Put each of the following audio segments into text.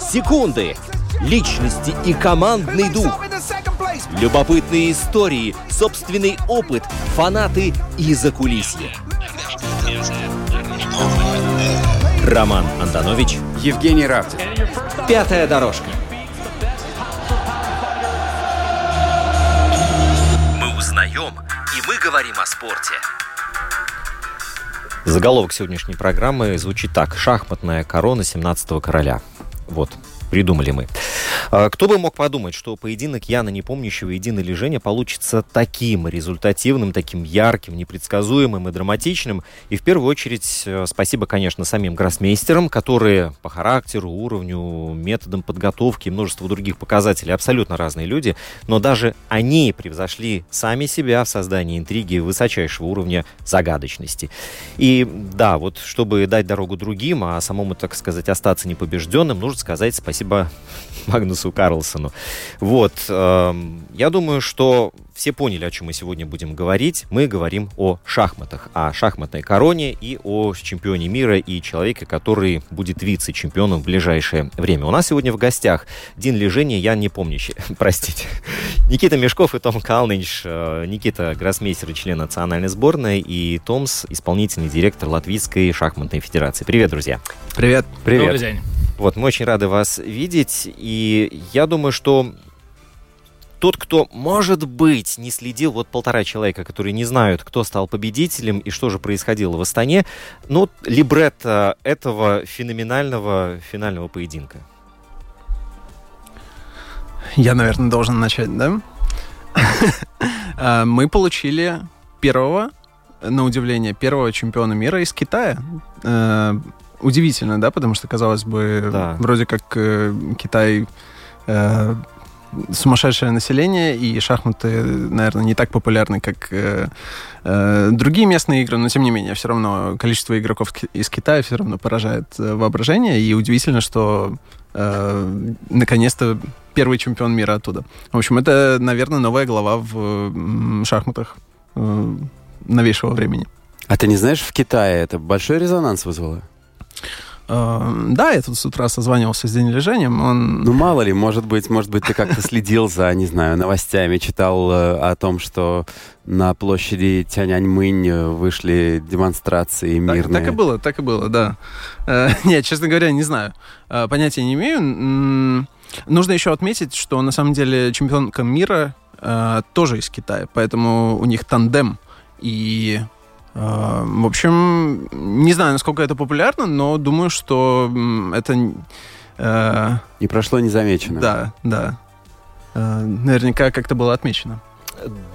секунды, личности и командный дух. Любопытные истории, собственный опыт, фанаты и закулисье. Роман Антонович, Евгений Равдин. Пятая дорожка. Мы узнаем, и мы говорим о спорте. Заголовок сегодняшней программы звучит так. «Шахматная корона 17-го короля». Вот, придумали мы. А, кто бы мог подумать, что поединок Яна Непомнящего и Дины Лежения получится таким результативным, таким ярким, непредсказуемым и драматичным. И в первую очередь э, спасибо, конечно, самим гроссмейстерам, которые по характеру, уровню, методам подготовки и множеству других показателей абсолютно разные люди, но даже они превзошли сами себя в создании интриги высочайшего уровня загадочности. И да, вот чтобы дать дорогу другим, а самому, так сказать, остаться непобежденным, нужно сказать спасибо Магнусу Карлсону. Вот, э, я думаю, что все поняли, о чем мы сегодня будем говорить. Мы говорим о шахматах, о шахматной короне и о чемпионе мира и человеке, который будет вице-чемпионом в ближайшее время. У нас сегодня в гостях Дин Лежение, я не помнящий, простите, Никита Мешков и Том Калныч, э, Никита гроссмейстер и член национальной сборной, и Томс, исполнительный директор Латвийской шахматной федерации. Привет, друзья. Привет. Привет. Добрый день. Вот, мы очень рады вас видеть, и я думаю, что тот, кто, может быть, не следил, вот полтора человека, которые не знают, кто стал победителем и что же происходило в Астане, ну, либретто этого феноменального финального поединка. Я, наверное, должен начать, да? А, мы получили первого, на удивление, первого чемпиона мира из Китая. Э, удивительно, да, потому что, казалось бы, да. вроде как э, Китай э, сумасшедшее население, и шахматы, наверное, не так популярны, как э, э, другие местные игры, но тем не менее, все равно количество игроков из Китая все равно поражает э, воображение, и удивительно, что э, наконец-то первый чемпион мира оттуда. В общем, это, наверное, новая глава в шахматах э, новейшего времени. А ты не знаешь, в Китае это большой резонанс вызвало? Эм, да, я тут с утра созванивался с День лежением. Он... Ну, мало ли, может быть, может быть, ты как-то следил за, не знаю, новостями, читал э, о том, что на площади Тяньаньмынь э, вышли демонстрации мирные. Так, так и было, так и было, да. Э, нет, честно говоря, не знаю. Понятия не имею. Нужно еще отметить, что на самом деле чемпионка мира тоже из Китая, поэтому у них тандем. И в общем, не знаю, насколько это популярно, но думаю, что это... Э, не прошло незамеченно. Да, да. Э, наверняка как-то было отмечено.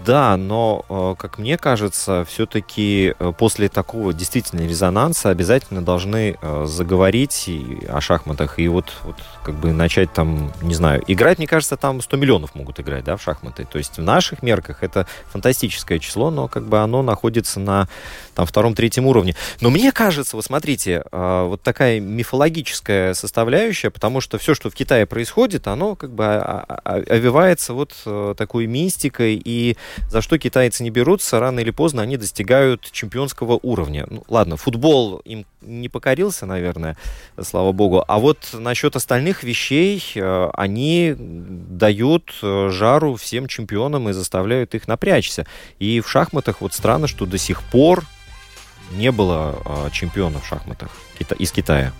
Да, но, э, как мне кажется, все-таки э, после такого действительно резонанса обязательно должны э, заговорить о шахматах и вот, вот как бы начать там, не знаю, играть, мне кажется, там 100 миллионов могут играть, да, в шахматы. То есть в наших мерках это фантастическое число, но как бы оно находится на там втором-третьем уровне. Но мне кажется, вот смотрите, вот такая мифологическая составляющая, потому что все, что в Китае происходит, оно как бы овивается вот такой мистикой и и за что китайцы не берутся, рано или поздно они достигают чемпионского уровня. Ну, ладно, футбол им не покорился, наверное, слава богу. А вот насчет остальных вещей э, они дают э, жару всем чемпионам и заставляют их напрячься. И в шахматах вот странно, что до сих пор не было э, чемпионов в шахматах из Китая.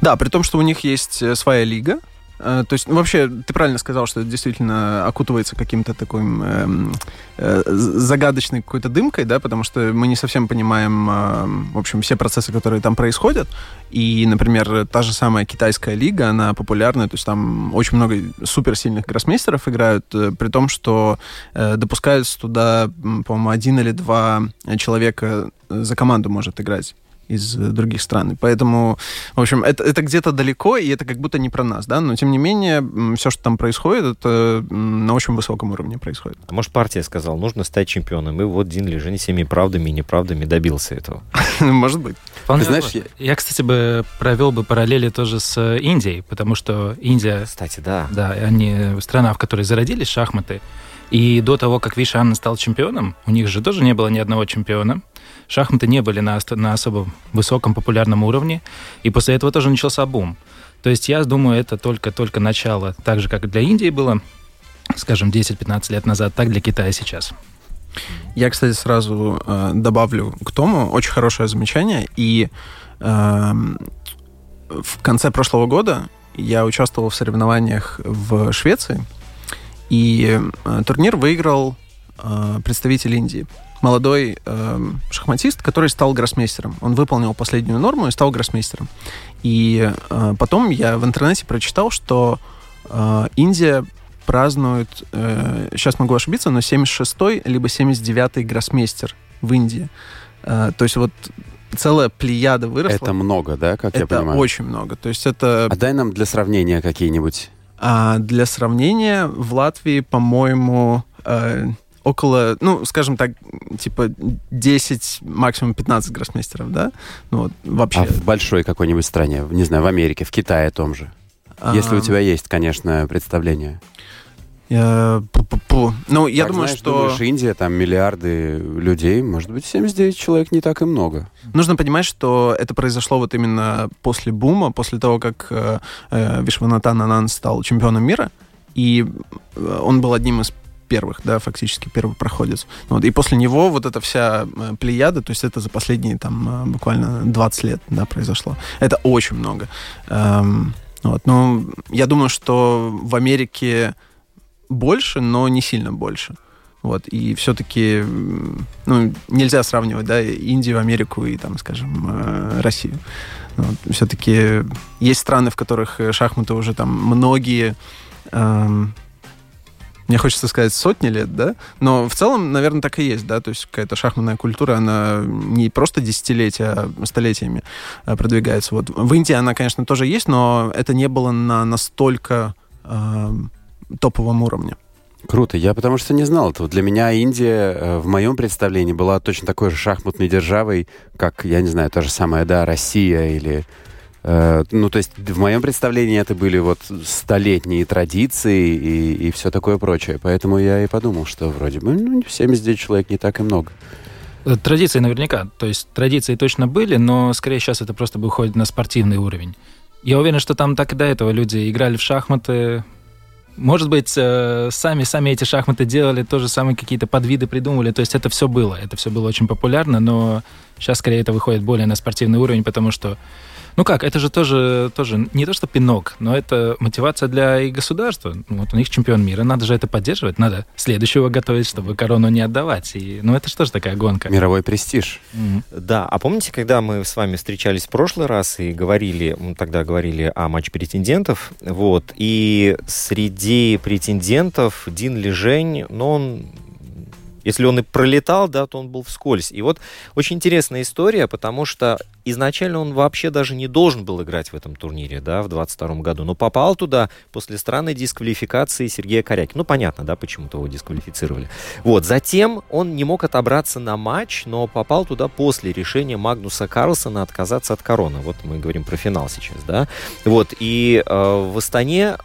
Да, при том, что у них есть своя лига, Э, то есть, ну, вообще, ты правильно сказал, что это действительно окутывается каким-то таким э, э, загадочной какой-то дымкой, да, потому что мы не совсем понимаем, э, в общем, все процессы, которые там происходят. И, например, та же самая китайская лига, она популярная, то есть там очень много суперсильных гроссмейстеров играют, э, при том, что э, допускаются туда, по-моему, один или два человека за команду может играть. из других стран. И поэтому, в общем, это, это где-то далеко, и это как будто не про нас, да, но тем не менее, все, что там происходит, это на очень высоком уровне происходит. А может, партия сказала, нужно стать чемпионом, и вот Дин Лежень всеми правдами и неправдами добился этого. Может быть. Вполне Ты знаешь, я... я, кстати, бы провел бы параллели тоже с Индией, потому что Индия... Кстати, да. Да, они страна, в которой зародились шахматы, и до того, как Вишан стал чемпионом, у них же тоже не было ни одного чемпиона. Шахматы не были на, на особо высоком популярном уровне, и после этого тоже начался бум. То есть я думаю, это только-только начало, так же, как для Индии было, скажем, 10-15 лет назад, так для Китая сейчас. Я, кстати, сразу э, добавлю к тому очень хорошее замечание. И э, в конце прошлого года я участвовал в соревнованиях в Швеции, и э, турнир выиграл э, представитель Индии. Молодой э, шахматист, который стал гроссмейстером. Он выполнил последнюю норму и стал гроссмейстером. И э, потом я в интернете прочитал, что э, Индия празднует, э, сейчас могу ошибиться, но 76-й либо 79-й гроссмейстер в Индии. Э, то есть вот целая плеяда выросла. Это много, да, как это я понимаю? Это очень много. То есть это... А дай нам для сравнения какие-нибудь а для сравнения, в Латвии, по-моему, э, около, ну, скажем так, типа 10, максимум 15 гроссмейстеров, да? Ну, вот, вообще. А в большой какой-нибудь стране, не знаю, в Америке, в Китае том же? А... Если у тебя есть, конечно, представление. Я... Пу-пу-пу. Ну, я так, думаю, знаешь, что... Думаешь, Индия, там миллиарды людей, может быть, 79 человек не так и много. Нужно понимать, что это произошло вот именно после бума, после того, как э, э Вишванатан Анан стал чемпионом мира, и э, он был одним из первых, да, фактически первый проходец. Вот, и после него вот эта вся э, плеяда, то есть это за последние там буквально 20 лет, да, произошло. Это очень много. Эм, вот, ну, я думаю, что в Америке больше, но не сильно больше. Вот, и все-таки ну, нельзя сравнивать да, Индию, Америку и, там, скажем, э, Россию. Вот, все-таки есть страны, в которых шахматы уже там многие, эм, мне хочется сказать, сотни лет, да, но в целом, наверное, так и есть, да, то есть какая-то шахматная культура, она не просто десятилетия, а столетиями э, продвигается. Вот в Индии она, конечно, тоже есть, но это не было на настолько э, топовом уровне. Круто. Я потому что не знал этого. Для меня Индия э, в моем представлении была точно такой же шахматной державой, как, я не знаю, та же самая, да, Россия или... Э, ну, то есть в моем представлении это были вот столетние традиции и, и все такое прочее. Поэтому я и подумал, что вроде бы ну, 79 человек не так и много. Э, традиции наверняка. То есть традиции точно были, но скорее сейчас это просто выходит на спортивный уровень. Я уверен, что там так и до этого люди играли в шахматы, может быть, э, сами, сами эти шахматы делали, тоже самые какие-то подвиды придумывали. То есть это все было. Это все было очень популярно, но сейчас скорее это выходит более на спортивный уровень, потому что ну как, это же тоже, тоже не то что пинок, но это мотивация для и государства. Ну, вот у них чемпион мира, надо же это поддерживать, надо следующего готовить, чтобы корону не отдавать. И, ну это что же такая гонка? Мировой престиж. Mm-hmm. Да, а помните, когда мы с вами встречались в прошлый раз и говорили, мы тогда говорили о матче претендентов, вот, и среди претендентов Дин Лежень, но он если он и пролетал, да, то он был вскользь. И вот очень интересная история, потому что изначально он вообще даже не должен был играть в этом турнире, да, в 22 году, но попал туда после странной дисквалификации Сергея Корякина. Ну, понятно, да, почему-то его дисквалифицировали. Вот, затем он не мог отобраться на матч, но попал туда после решения Магнуса Карлсона отказаться от короны. Вот мы говорим про финал сейчас, да. Вот, и э, в Астане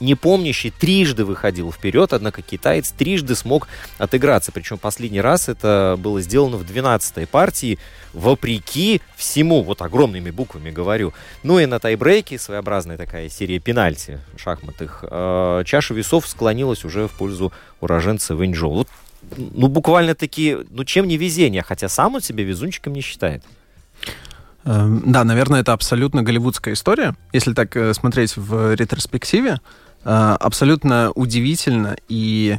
непомнящий трижды выходил вперед, однако китаец трижды смог отыграться. Причем последний раз это было сделано в 12-й партии, вопреки всему, вот огромными буквами говорю. Ну и на тайбрейке, своеобразная такая серия пенальти шахматных, э, чаша весов склонилась уже в пользу уроженца Вэньчжоу. Вот, ну, буквально-таки, ну, чем не везение, хотя сам он себя везунчиком не считает. Эм, да, наверное, это абсолютно голливудская история. Если так э, смотреть в ретроспективе, абсолютно удивительно и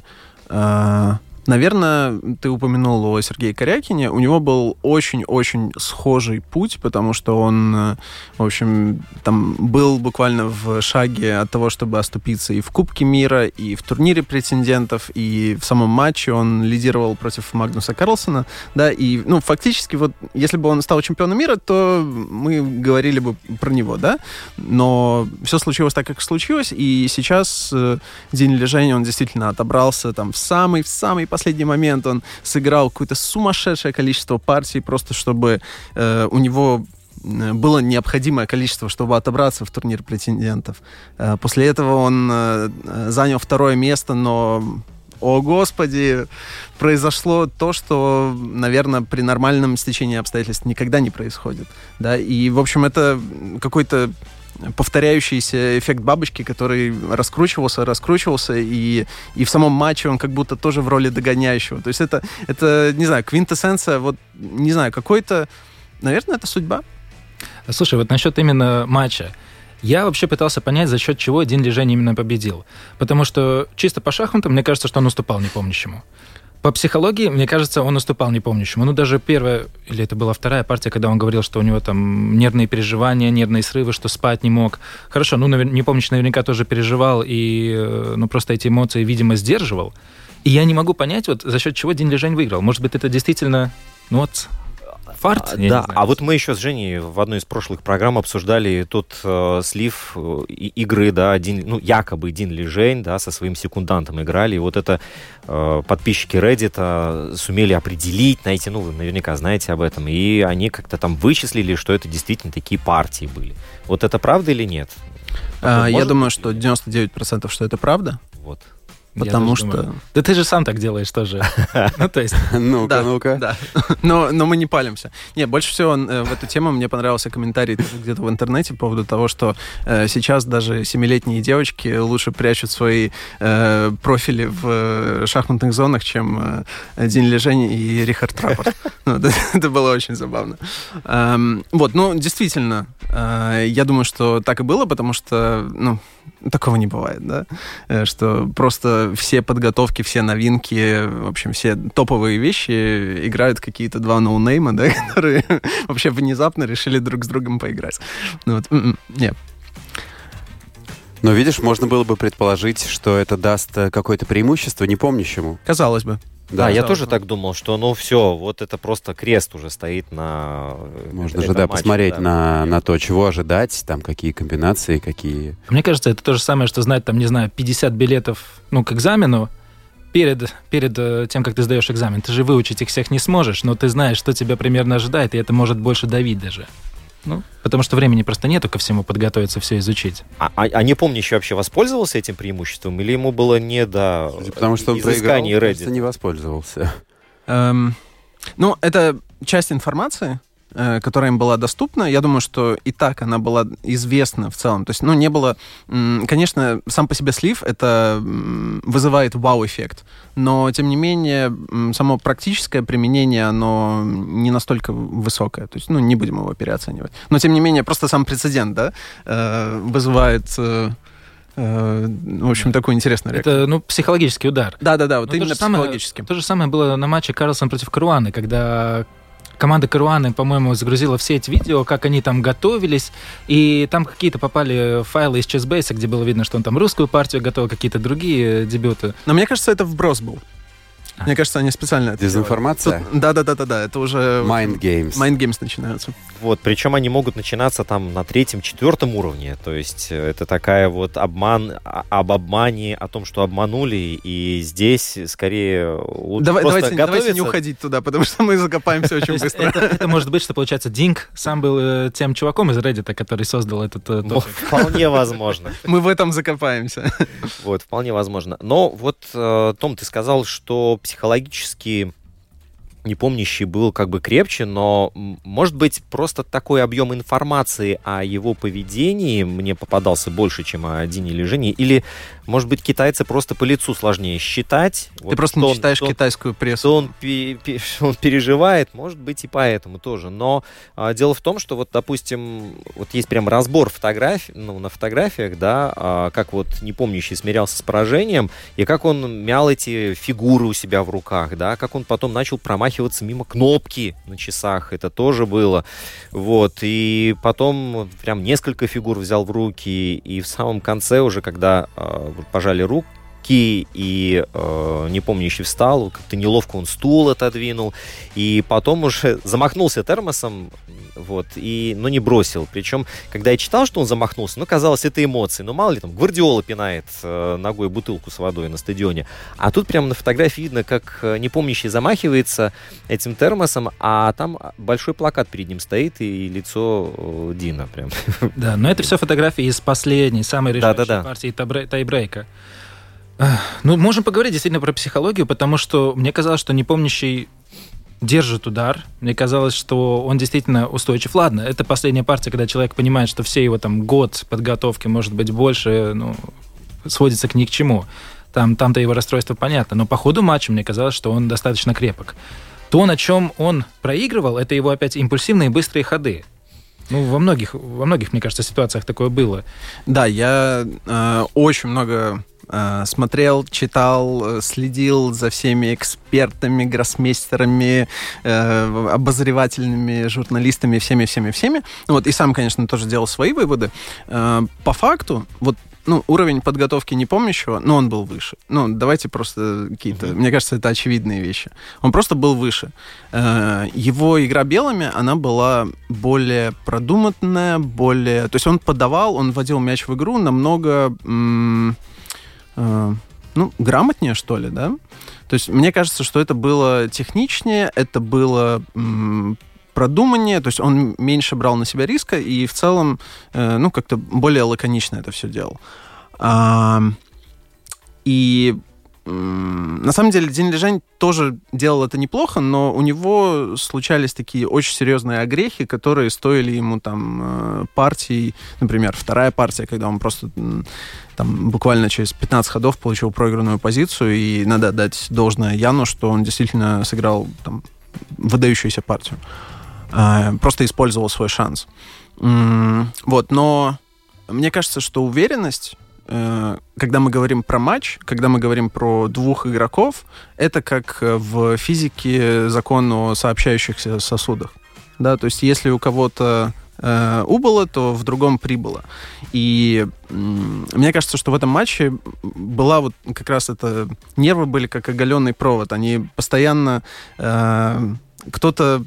э, Наверное, ты упомянул о Сергее Корякине. У него был очень-очень схожий путь, потому что он, э, в общем, там был буквально в шаге от того, чтобы оступиться и в Кубке мира, и в турнире претендентов, и в самом матче он лидировал против Магнуса Карлсона, да, и, ну, фактически, вот, если бы он стал чемпионом мира, то мы говорили бы про него, да, но все случилось так, как случилось, и сейчас э, день лежания он действительно отобрался там в самый, в самый последний момент он сыграл какое-то сумасшедшее количество партий, просто чтобы э, у него э, было необходимое количество, чтобы отобраться в турнир претендентов. Э, после этого он э, занял второе место, но о господи, произошло то, что, наверное, при нормальном стечении обстоятельств никогда не происходит. Да? И, в общем, это какой-то повторяющийся эффект бабочки, который раскручивался, раскручивался, и, и в самом матче он как будто тоже в роли догоняющего. То есть это, это не знаю, квинтэссенция, вот, не знаю, какой-то... Наверное, это судьба. Слушай, вот насчет именно матча. Я вообще пытался понять, за счет чего Дин Лежень именно победил. Потому что чисто по шахматам, мне кажется, что он уступал непомнящему. По психологии, мне кажется, он уступал непомнящему. Ну, даже первая, или это была вторая партия, когда он говорил, что у него там нервные переживания, нервные срывы, что спать не мог. Хорошо, ну, непомнящий наверняка тоже переживал, и, э, ну, просто эти эмоции, видимо, сдерживал. И я не могу понять, вот за счет чего Дин Лежень выиграл. Может быть, это действительно, ну, вот, фарт? А, да, а вот мы еще с Женей в одной из прошлых программ обсуждали тот э, слив э, игры, да, один, ну, якобы Дин Лижень, да, со своим секундантом играли, и вот это э, подписчики Reddit сумели определить, найти, ну, вы наверняка знаете об этом, и они как-то там вычислили, что это действительно такие партии были. Вот это правда или нет? А, я думаю, что 99% что это правда. Вот. Потому что... Думаю. Да ты же сам так делаешь тоже. Ну, то есть... Ну-ка, ну-ка. Да, но, но мы не палимся. Не, больше всего э, в эту тему мне понравился комментарий где-то в интернете по поводу того, что э, сейчас даже семилетние девочки лучше прячут свои э, профили в шахматных зонах, чем День Лежень и Рихард Траппорт. Ну, это, было очень забавно. Эм, вот, ну, действительно, я думаю, что так и было, потому что, ну, такого не бывает, да, э, что просто все подготовки, все новинки, в общем, все топовые вещи играют какие-то два ноунейма, да, которые вообще внезапно решили друг с другом поиграть. Ну, вот, м-м, нет. Но видишь, можно было бы предположить, что это даст э, какое-то преимущество непомнящему. Казалось бы. Да, да я тоже так думал, что ну все, вот это просто крест уже стоит на... Э, Можно же, да, матче, посмотреть да. На, на то, чего ожидать, там, какие комбинации, какие... Мне кажется, это то же самое, что знать, там, не знаю, 50 билетов, ну, к экзамену, перед, перед э, тем, как ты сдаешь экзамен. Ты же выучить их всех не сможешь, но ты знаешь, что тебя примерно ожидает, и это может больше давить даже. Ну, потому что времени просто нету ко всему подготовиться, все изучить. А, а, а не помнящий вообще воспользовался этим преимуществом? Или ему было не до Потому что он проиграл, просто не воспользовался. Эм, ну, это часть информации, Э, которая им была доступна, я думаю, что и так она была известна в целом. То есть, ну, не было... Конечно, сам по себе слив это вызывает вау-эффект, но, тем не менее, само практическое применение, оно не настолько высокое. То есть, ну, не будем его переоценивать. Но, тем не менее, просто сам прецедент, да, э, вызывает э, в общем, такой интересный реакцию. Это, ну, психологический удар. Да-да-да, вот ну, именно то психологически. Самое, то же самое было на матче Карлсон против Каруаны, когда команда Каруаны, по-моему, загрузила все эти видео, как они там готовились, и там какие-то попали файлы из Chessbase, где было видно, что он там русскую партию готовил, какие-то другие дебюты. Но мне кажется, это вброс был. Мне кажется, они специально это Дезинформация? Да, да, да, да, да. Это уже Mind Games. Mind Games начинаются. Вот, причем они могут начинаться там на третьем, четвертом уровне. То есть э, это такая вот обман а, об обмане, о том, что обманули. И здесь скорее лучше Давай, просто давайте, готовиться. давайте не уходить туда, потому что мы закопаемся очень быстро. Это, это может быть, что получается Динг сам был э, тем чуваком из Reddit, который создал этот э, ну, Вполне возможно. Мы в этом закопаемся. Вот, вполне возможно. Но вот, Том, ты сказал, что психологически непомнящий был как бы крепче, но, может быть, просто такой объем информации о его поведении мне попадался больше, чем о Дине или Жене, или, может быть, китайцы просто по лицу сложнее считать. Ты вот просто не читаешь он, китайскую прессу. Он, он переживает, может быть, и поэтому тоже. Но а, дело в том, что вот, допустим, вот есть прям разбор фотографий, ну, на фотографиях, да, а, как вот непомнящий смирялся с поражением, и как он мял эти фигуры у себя в руках, да, как он потом начал промахиваться мимо кнопки на часах, это тоже было, вот, и потом прям несколько фигур взял в руки, и в самом конце уже, когда пожали рук, и э, непомнящий встал, как-то неловко он стул отодвинул, и потом уже замахнулся термосом, вот, и, но не бросил. Причем, когда я читал, что он замахнулся, ну, казалось, это эмоции. Ну, мало ли, там, Гвардиола пинает э, ногой бутылку с водой на стадионе. А тут прямо на фотографии видно, как э, непомнящий замахивается этим термосом, а там большой плакат перед ним стоит и лицо э, Дина прям. Да, но это все фотографии из последней, самой решающей да, да, да. партии тайбрейка. Ну, можем поговорить действительно про психологию, потому что мне казалось, что непомнящий держит удар. Мне казалось, что он действительно устойчив. Ладно, это последняя партия, когда человек понимает, что все его там год подготовки, может быть, больше, ну, сводится к ни к чему. Там, там-то его расстройство понятно. Но по ходу матча мне казалось, что он достаточно крепок. То, на чем он проигрывал, это его опять импульсивные быстрые ходы. Ну, во многих, во многих, мне кажется, ситуациях такое было. Да, я э, очень много смотрел, читал, э, следил за всеми экспертами, гроссмейстерами, э, обозревательными журналистами, всеми-всеми-всеми. Вот, и сам, конечно, тоже делал свои выводы. По факту, вот ну, уровень подготовки не помнящего, но он был выше. Ну, давайте просто какие-то... Mm-hmm. Мне кажется, это очевидные вещи. Он просто был выше. Его игра белыми, она была более продуманная, более... То есть он подавал, он вводил мяч в игру намного... М- Э, ну, грамотнее, что ли, да? То есть мне кажется, что это было техничнее, это было м, продуманнее, то есть он меньше брал на себя риска и в целом, э, ну, как-то более лаконично это все делал. А, и на самом деле День Лежань тоже делал это неплохо, но у него случались такие очень серьезные огрехи, которые стоили ему там э, партий, например, вторая партия, когда он просто там буквально через 15 ходов получил проигранную позицию, и надо дать должное Яну, что он действительно сыграл там выдающуюся партию. А, просто использовал свой шанс. Вот, но мне кажется, что уверенность когда мы говорим про матч, когда мы говорим про двух игроков, это как в физике закон о сообщающихся сосудах. Да, то есть если у кого-то э, убыло, то в другом прибыло. И э, мне кажется, что в этом матче была вот как раз это... Нервы были как оголенный провод. Они постоянно... Э, кто-то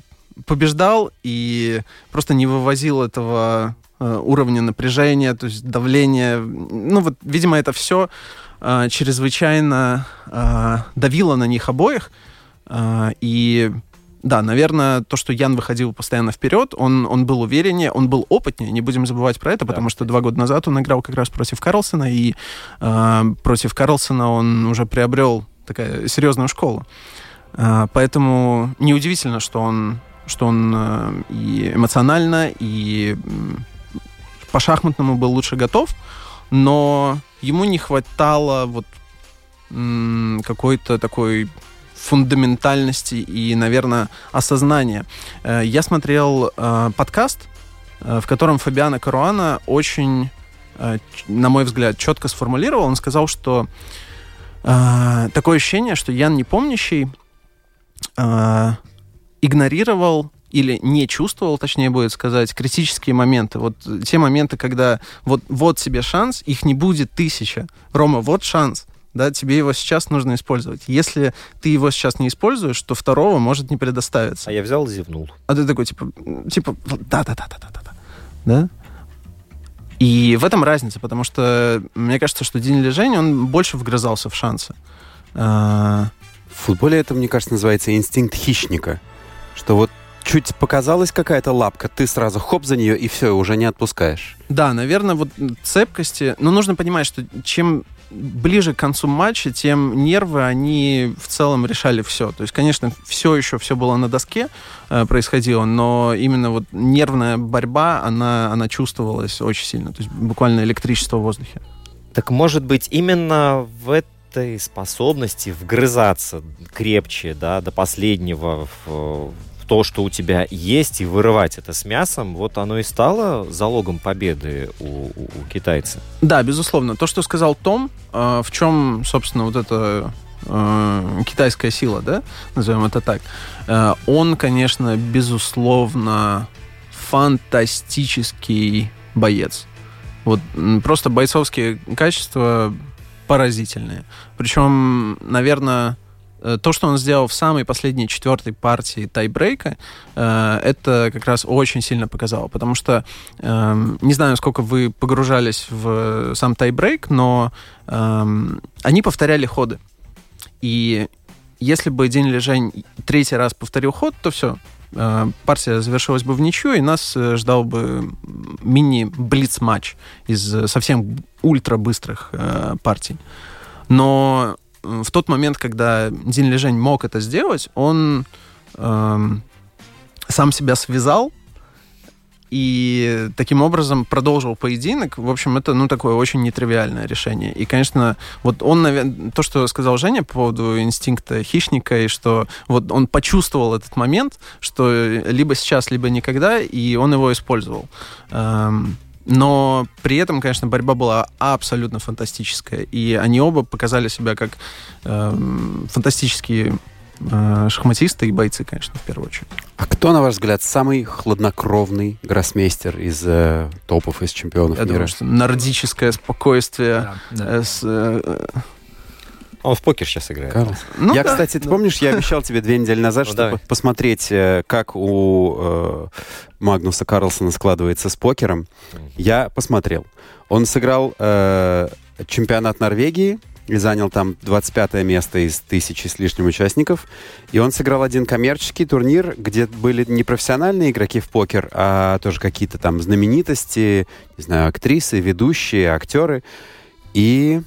побеждал и просто не вывозил этого Э, уровня напряжения, то есть давления. Ну вот, видимо, это все э, чрезвычайно э, давило на них обоих. Э, и да, наверное, то, что Ян выходил постоянно вперед, он, он был увереннее, он был опытнее, не будем забывать про это, потому да, что два года назад он играл как раз против Карлсона, и э, против Карлсона он уже приобрел такая серьезную школу. Э, поэтому неудивительно, что он, что он э, и эмоционально, и по шахматному был лучше готов, но ему не хватало вот какой-то такой фундаментальности и, наверное, осознания. Э, я смотрел э, подкаст, э, в котором Фабиана Каруана очень, на мой взгляд, четко сформулировал. Он сказал, что такое ощущение, что Ян Непомнящий игнорировал или не чувствовал, точнее будет сказать, критические моменты. Вот те моменты, когда вот, вот тебе шанс, их не будет тысяча. Рома, вот шанс. Да, тебе его сейчас нужно использовать. Если ты его сейчас не используешь, то второго может не предоставиться. А я взял и зевнул. А ты такой, типа, типа, да-да-да-да-да-да. Да? И в этом разница, потому что мне кажется, что День Лежень, он больше вгрызался в шансы. А, в футболе это, мне кажется, называется инстинкт хищника. Что вот чуть показалась какая-то лапка, ты сразу хоп за нее и все, уже не отпускаешь. Да, наверное, вот цепкости. Но нужно понимать, что чем ближе к концу матча, тем нервы, они в целом решали все. То есть, конечно, все еще все было на доске э, происходило, но именно вот нервная борьба, она, она чувствовалась очень сильно. То есть буквально электричество в воздухе. Так может быть именно в этой способности вгрызаться крепче, да, до последнего в, в то, что у тебя есть, и вырывать это с мясом, вот оно и стало залогом победы у, у, у китайца. Да, безусловно. То, что сказал Том, э, в чем, собственно, вот эта э, китайская сила, да, назовем это так, э, он, конечно, безусловно, фантастический боец. Вот просто бойцовские качества поразительные. Причем, наверное, то, что он сделал в самой последней четвертой партии тайбрейка, э, это как раз очень сильно показало. Потому что, э, не знаю, сколько вы погружались в сам тайбрейк, но э, они повторяли ходы. И если бы День Лежень третий раз повторил ход, то все, э, партия завершилась бы в ничью, и нас э, ждал бы мини-блиц-матч из э, совсем ультра-быстрых э, партий. Но э, в тот момент, когда Дин Лежень мог это сделать, он эм, сам себя связал и таким образом продолжил поединок. В общем, это, ну, такое очень нетривиальное решение. И, конечно, вот он, наверное, то, что сказал Женя по поводу инстинкта хищника, и что вот он почувствовал этот момент, что либо сейчас, либо никогда, и он его использовал. Эм, но при этом, конечно, борьба была абсолютно фантастическая. И они оба показали себя как эм, фантастические э, шахматисты и бойцы, конечно, в первую очередь. А кто, на ваш взгляд, самый хладнокровный гроссмейстер из э, топов, из чемпионов Я мира? думаю, что нордическое спокойствие. Да, да. э, с, э, Он в покер сейчас играет. Карлос? ну я, да, кстати, ты да. помнишь, я обещал тебе две недели назад, Ну, чтобы давай. посмотреть, э, как у э, Магнуса Карлсона складывается с покером. Я посмотрел. Он сыграл э, чемпионат Норвегии и занял там 25 место из тысячи с лишним участников. И он сыграл один коммерческий турнир, где были не профессиональные игроки в покер, а тоже какие-то там знаменитости, не знаю, актрисы, ведущие, актеры. И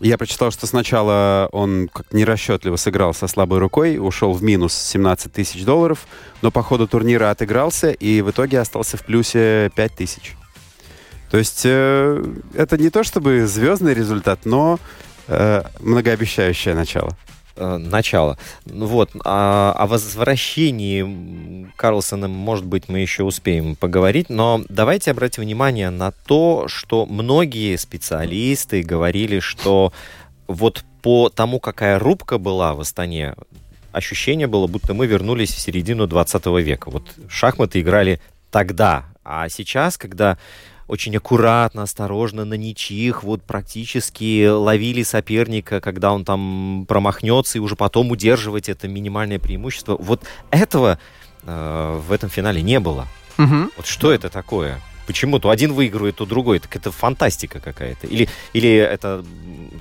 я прочитал, что сначала он как нерасчетливо сыграл со слабой рукой, ушел в минус 17 тысяч долларов, но по ходу турнира отыгрался и в итоге остался в плюсе 5 тысяч. То есть э, это не то чтобы звездный результат, но э, многообещающее начало. Э, начало. Ну Вот. А, о возвращении Карлсона, может быть, мы еще успеем поговорить, но давайте обратим внимание на то, что многие специалисты говорили, что вот по тому, какая рубка была в Астане, ощущение было, будто мы вернулись в середину 20 века. Вот шахматы играли тогда, а сейчас, когда очень аккуратно, осторожно, на ничьих, вот практически ловили соперника, когда он там промахнется, и уже потом удерживать это минимальное преимущество. Вот этого э, в этом финале не было. Мгм. Вот что это такое? Почему то один выигрывает, то другой? Так это фантастика какая-то. Или, или это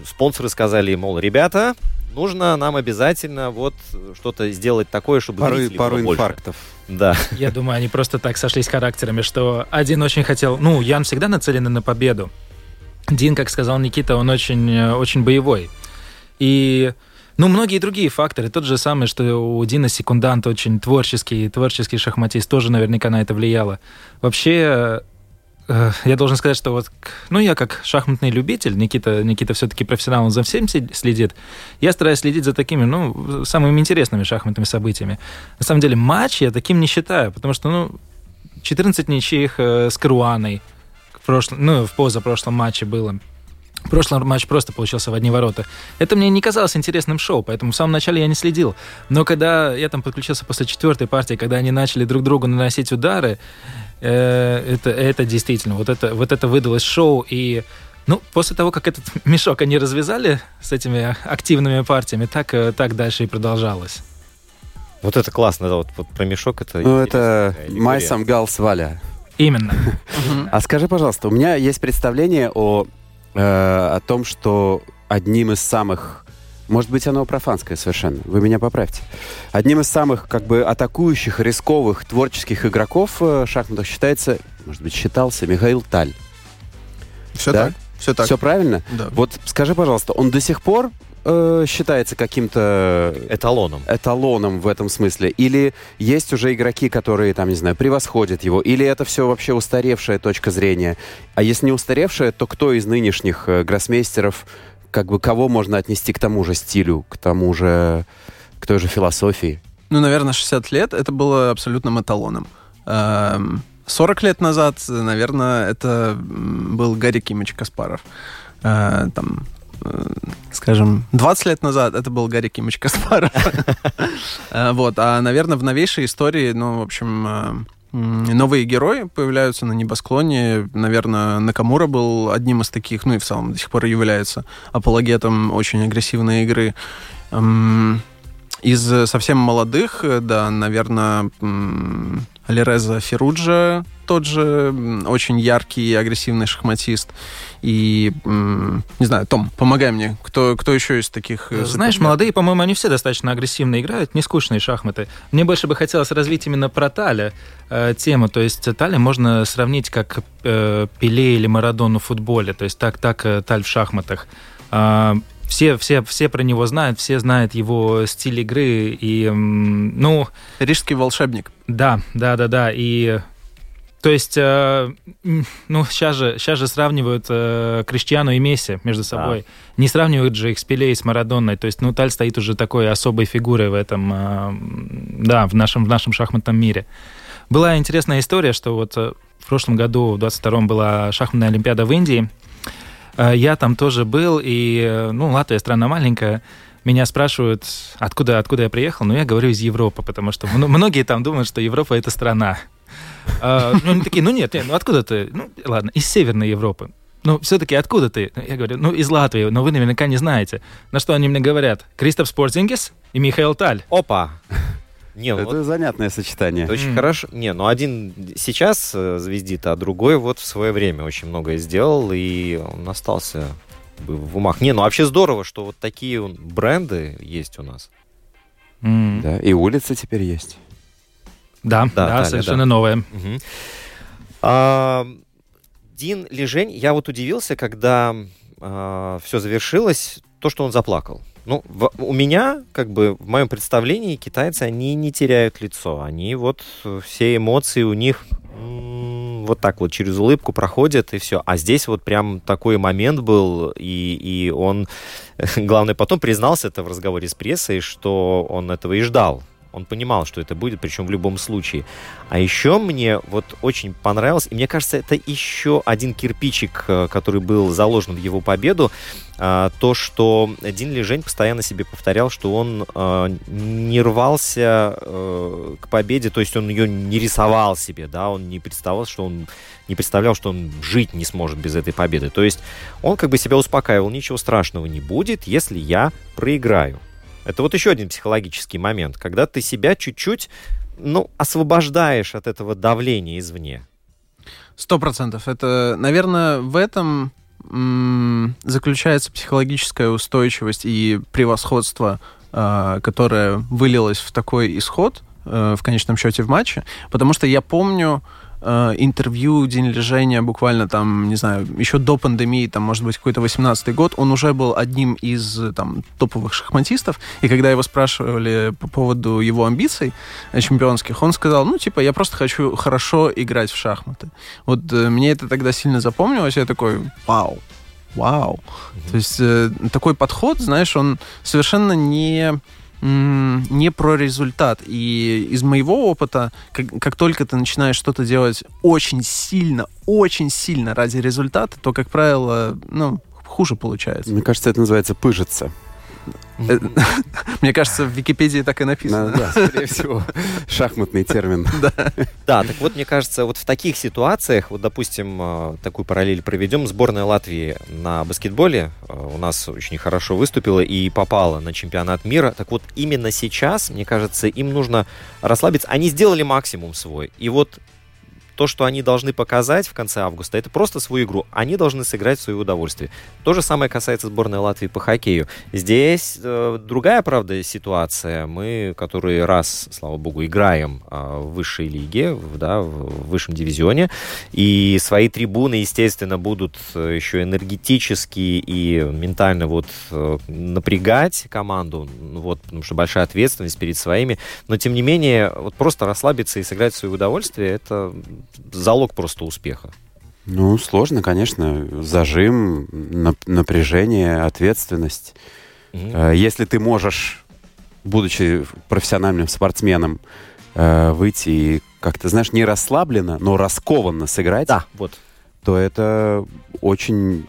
спонсоры сказали, мол, ребята, нужно нам обязательно вот что-то сделать такое, чтобы Пару, больше». инфарктов. Да. Я думаю, они просто так сошлись характерами, что один очень хотел... Ну, Ян всегда нацелен на победу. Дин, как сказал Никита, он очень, э, очень боевой. И ну, многие другие факторы. Тот же самый, что у Дина секундант очень творческий, творческий шахматист, тоже наверняка на это влияло. Вообще, я должен сказать, что вот, ну, я как шахматный любитель, Никита, Никита все-таки профессионал, он за всем следит, я стараюсь следить за такими, ну, самыми интересными шахматными событиями. На самом деле, матч я таким не считаю, потому что, ну, 14 ничьих э, с Каруаной в прошлом, ну, в позапрошлом матче было. Прошлый матч просто получился в одни ворота. Это мне не казалось интересным шоу, поэтому в самом начале я не следил. Но когда я там подключился после четвертой партии, когда они начали друг другу наносить удары, э, это, это действительно, вот это, вот это выдалось шоу. И ну, после того, как этот мешок они развязали с этими активными партиями, так, э, так дальше и продолжалось. Вот это классно, да, вот, вот про мешок это... Ну, это. Майсам Галс Валя. Именно. А скажи, пожалуйста, у меня есть представление о, э, о том, что одним из самых Может быть, оно профанское совершенно. Вы меня поправьте. Одним из самых как бы атакующих, рисковых, творческих игроков э, в шахматах считается, может быть, считался Михаил Таль. Все Да? так. Все так. Все правильно? Да. Вот скажи, пожалуйста, он до сих пор э, считается каким-то Эталоном. эталоном в этом смысле? Или есть уже игроки, которые, там, не знаю, превосходят его? Или это все вообще устаревшая точка зрения? А если не устаревшая, то кто из нынешних э, гроссмейстеров, как бы, кого можно отнести к тому же стилю, к тому же, к той же философии? Ну, наверное, 60 лет это было абсолютным эталоном. Эм, 40 лет назад, наверное, это был Гарри Кимыч Каспаров. Э, Там, э, скажем, 20 лет назад это был Гарри Кимыч Каспаров. Э, Вот, а, наверное, в новейшей истории, ну, в общем, новые герои появляются на небосклоне. Наверное, Накамура был одним из таких, ну и в целом до сих пор является апологетом очень агрессивной игры. Из совсем молодых, э, да, наверное, м, Алиреза Феруджа, тот же очень яркий и агрессивный шахматист. И, не знаю, Том, помогай мне, кто, кто еще из таких... э, Знаешь, молодые, по-моему, они все достаточно агрессивно играют, не скучные шахматы. Мне больше бы хотелось развить именно про Таля э, тему. То есть Таля можно сравнить как э, Пеле или Марадону в футболе. То есть так, так э, Таль в шахматах. А, все, все, все про него знают, все знают его стиль игры. И, ну, Рижский волшебник. Да, да, да, да. И то есть, э, ну, сейчас же, сейчас же сравнивают э, Криштиану и Месси между собой. Не сравнивают же их с Пеле и с Марадонной. То есть, ну, Таль стоит уже такой особой фигурой в этом, э, да, в нашем, в нашем шахматном мире. Была интересная история, что вот э, в прошлом году, в 22-м, была шахматная олимпиада в Индии. Э, Я там тоже был, и, э, ну, Латвия страна маленькая. Меня спрашивают, откуда, откуда я приехал, но я говорю из Европы, потому что мно- многие там думают, что Европа — это страна. А, Ну, они такие, ну нет, нет, ну откуда ты? Ну, ладно, из Северной Европы. Ну, все-таки откуда ты? Я говорю, ну, из Латвии, но вы наверняка не знаете. На что они мне говорят? Кристоф Спортингес и Михаил Таль. Опа! Не, ну Это вот занятное сочетание. очень М. хорошо. Не, ну один сейчас э, звездит, а другой вот в свое время очень многое сделал, и он остался в умах. Не, ну вообще здорово, что вот такие бренды есть у нас. М, Да, и улица теперь есть. Да, Да, да, Таля, совершенно да. новое. Мгм. А, Дин Лежень, я вот удивился, когда все завершилось, то, что он заплакал. Ну, в- у меня, как бы, в моем представлении, китайцы, они не теряют лицо. Они вот, э, все эмоции у них вот так вот через улыбку проходят, и все. А здесь вот прям такой момент был, и, и он, главное, потом признался это в разговоре с прессой, что он этого и ждал. Он понимал, что это будет, причем в любом случае. А еще мне вот очень понравилось, и мне кажется, это еще один кирпичик, э, который был заложен в его победу, а, то, что Дин Лежень постоянно себе повторял, что он э, не рвался э, к победе, то есть он ее не рисовал себе, да, он не представлял, что он не представлял, что он жить не сможет без этой победы. То есть он как бы себя успокаивал, ничего страшного не будет, если я проиграю. Это вот еще один психологический момент, когда ты себя чуть-чуть, ну, освобождаешь от этого давления извне. Сто процентов. Это, наверное, в этом заключается психологическая устойчивость и превосходство, а, которое вылилось в такой исход э, в конечном счете в матче. Потому что я помню интервью День лежения буквально там, не знаю, еще до пандемии, там, может быть, какой-то 18-й год, он уже был одним из э, там топовых шахматистов, и когда его спрашивали по поводу его амбиций э, чемпионских, он сказал, ну, типа, я просто хочу хорошо играть в шахматы. Вот э, мне это тогда сильно запомнилось, я такой, вау, вау. То есть э, такой подход, знаешь, он совершенно не не про результат. И из моего опыта, как, как только ты начинаешь что-то делать очень сильно, очень сильно ради результата, то, как правило, ну, хуже получается. Мне кажется, это называется пыжиться. Э, Мне кажется, в Википедии так и написано. Да, скорее всего, шахматный термин. Да, так вот, мне кажется, вот в таких ситуациях, вот, допустим, э, такую параллель проведем, сборная Латвии на баскетболе э, у нас очень хорошо выступила и попала на чемпионат мира. Так вот, именно сейчас, мне кажется, им нужно расслабиться. Они сделали максимум свой. И вот то, что они должны показать в конце августа, это просто свою игру. Они должны сыграть в свое удовольствие. То же самое касается сборной Латвии по хоккею. Здесь э, другая, правда, ситуация. Мы, которые раз, слава богу, играем э, в высшей лиге, да, в высшем дивизионе, и свои трибуны, естественно, будут э, еще энергетически и ментально вот э, напрягать команду, ну вот, потому что большая ответственность перед своими. Но, тем не менее, вот просто расслабиться и сыграть в свое удовольствие, это залог просто успеха. Ну, сложно, конечно. Зажим, напряжение, ответственность. Mm-hmm. Если ты можешь, будучи профессиональным спортсменом, э, выйти и как-то, знаешь, не расслабленно, но раскованно сыграть, да, вот. то это очень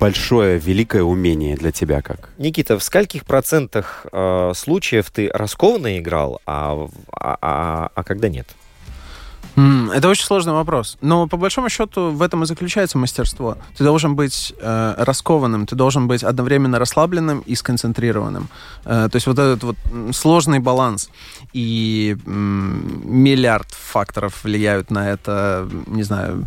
большое, великое умение для тебя как? Никита, в скольких процентах э, случаев ты раскованно играл, а, а, а, а когда нет? Это очень сложный вопрос. Но по большому счету в этом и заключается мастерство. Ты должен быть э, раскованным, ты должен быть одновременно расслабленным и сконцентрированным. Э, то есть вот этот вот сложный баланс. И э, миллиард факторов влияют на это, не знаю,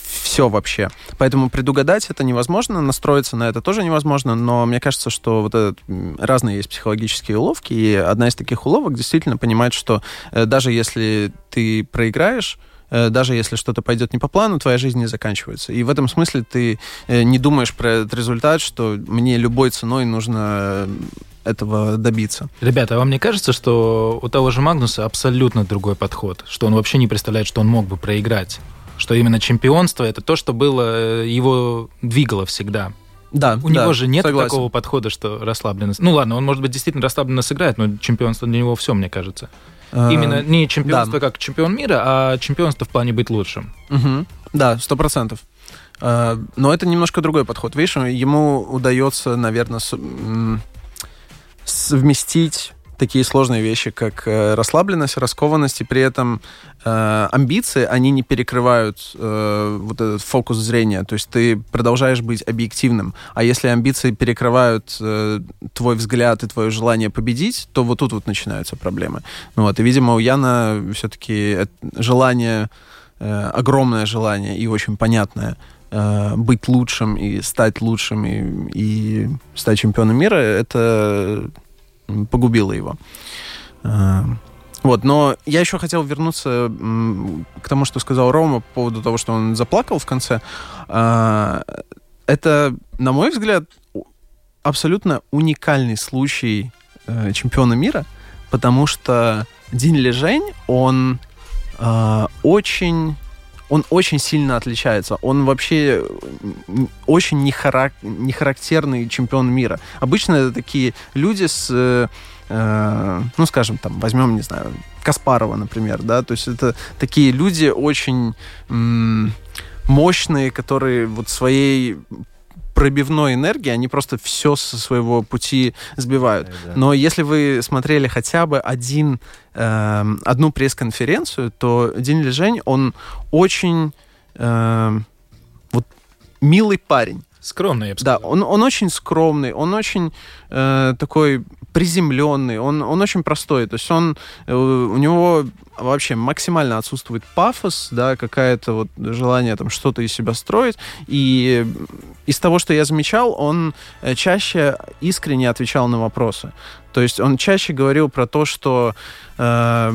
все вообще. Поэтому предугадать это невозможно, настроиться на это тоже невозможно, но мне кажется, что вот этот, разные есть психологические уловки, и одна из таких уловок действительно понимать, что э, даже если ты проиграешь, э, даже если что-то пойдет не по плану, твоя жизнь не заканчивается. И в этом смысле ты э, не думаешь про этот результат, что мне любой ценой нужно этого добиться. Ребята, а вам не кажется, что у того же Магнуса абсолютно другой подход? Что он вообще не представляет, что он мог бы проиграть? Что именно чемпионство — это то, что было, э, его двигало всегда. Да, У да, него же нет согласен. такого подхода, что расслабленно... Ну ладно, он, может быть, действительно расслабленно сыграет, но чемпионство для него все, мне кажется. Э, Именно не чемпионство да. как чемпион мира, а чемпионство в плане быть лучшим. Угу. Да, сто процентов. Э, но это немножко другой подход. Видишь, ему удается, наверное, совместить такие сложные вещи, как э, расслабленность, раскованность, и при этом э, амбиции, они не перекрывают э, вот этот фокус зрения. То есть ты продолжаешь быть объективным. А если амбиции перекрывают э, твой взгляд и твое желание победить, то вот тут вот начинаются проблемы. Ну, вот, и, видимо, у Яна все-таки желание, э, огромное желание и очень понятное э, быть лучшим и стать лучшим и, и стать чемпионом мира, это погубило его. А, вот, но я еще хотел вернуться к тому, что сказал Рома по поводу того, что он заплакал в конце. А, это, на мой взгляд, абсолютно уникальный случай э, чемпиона мира, потому что Дин Лежень, он э, очень он очень сильно отличается. Он вообще очень нехарактерный чемпион мира. Обычно это такие люди с, э, э, ну, скажем, там, возьмем, не знаю, Каспарова, например, да, то есть это такие люди очень мощные, которые вот своей пробивной энергии, они просто все со своего пути сбивают. Да, да. Но если вы смотрели хотя бы один, э, одну пресс-конференцию, то День Лежень, он очень э, вот милый парень. Скромный, я бы сказал. Да, он, он очень скромный, он очень э, такой приземленный, он, он очень простой. То есть он, э, у него вообще максимально отсутствует пафос, да, какое-то вот желание там что-то из себя строить. И из того, что я замечал, он э, чаще искренне отвечал на вопросы. То есть он чаще говорил про то, что э,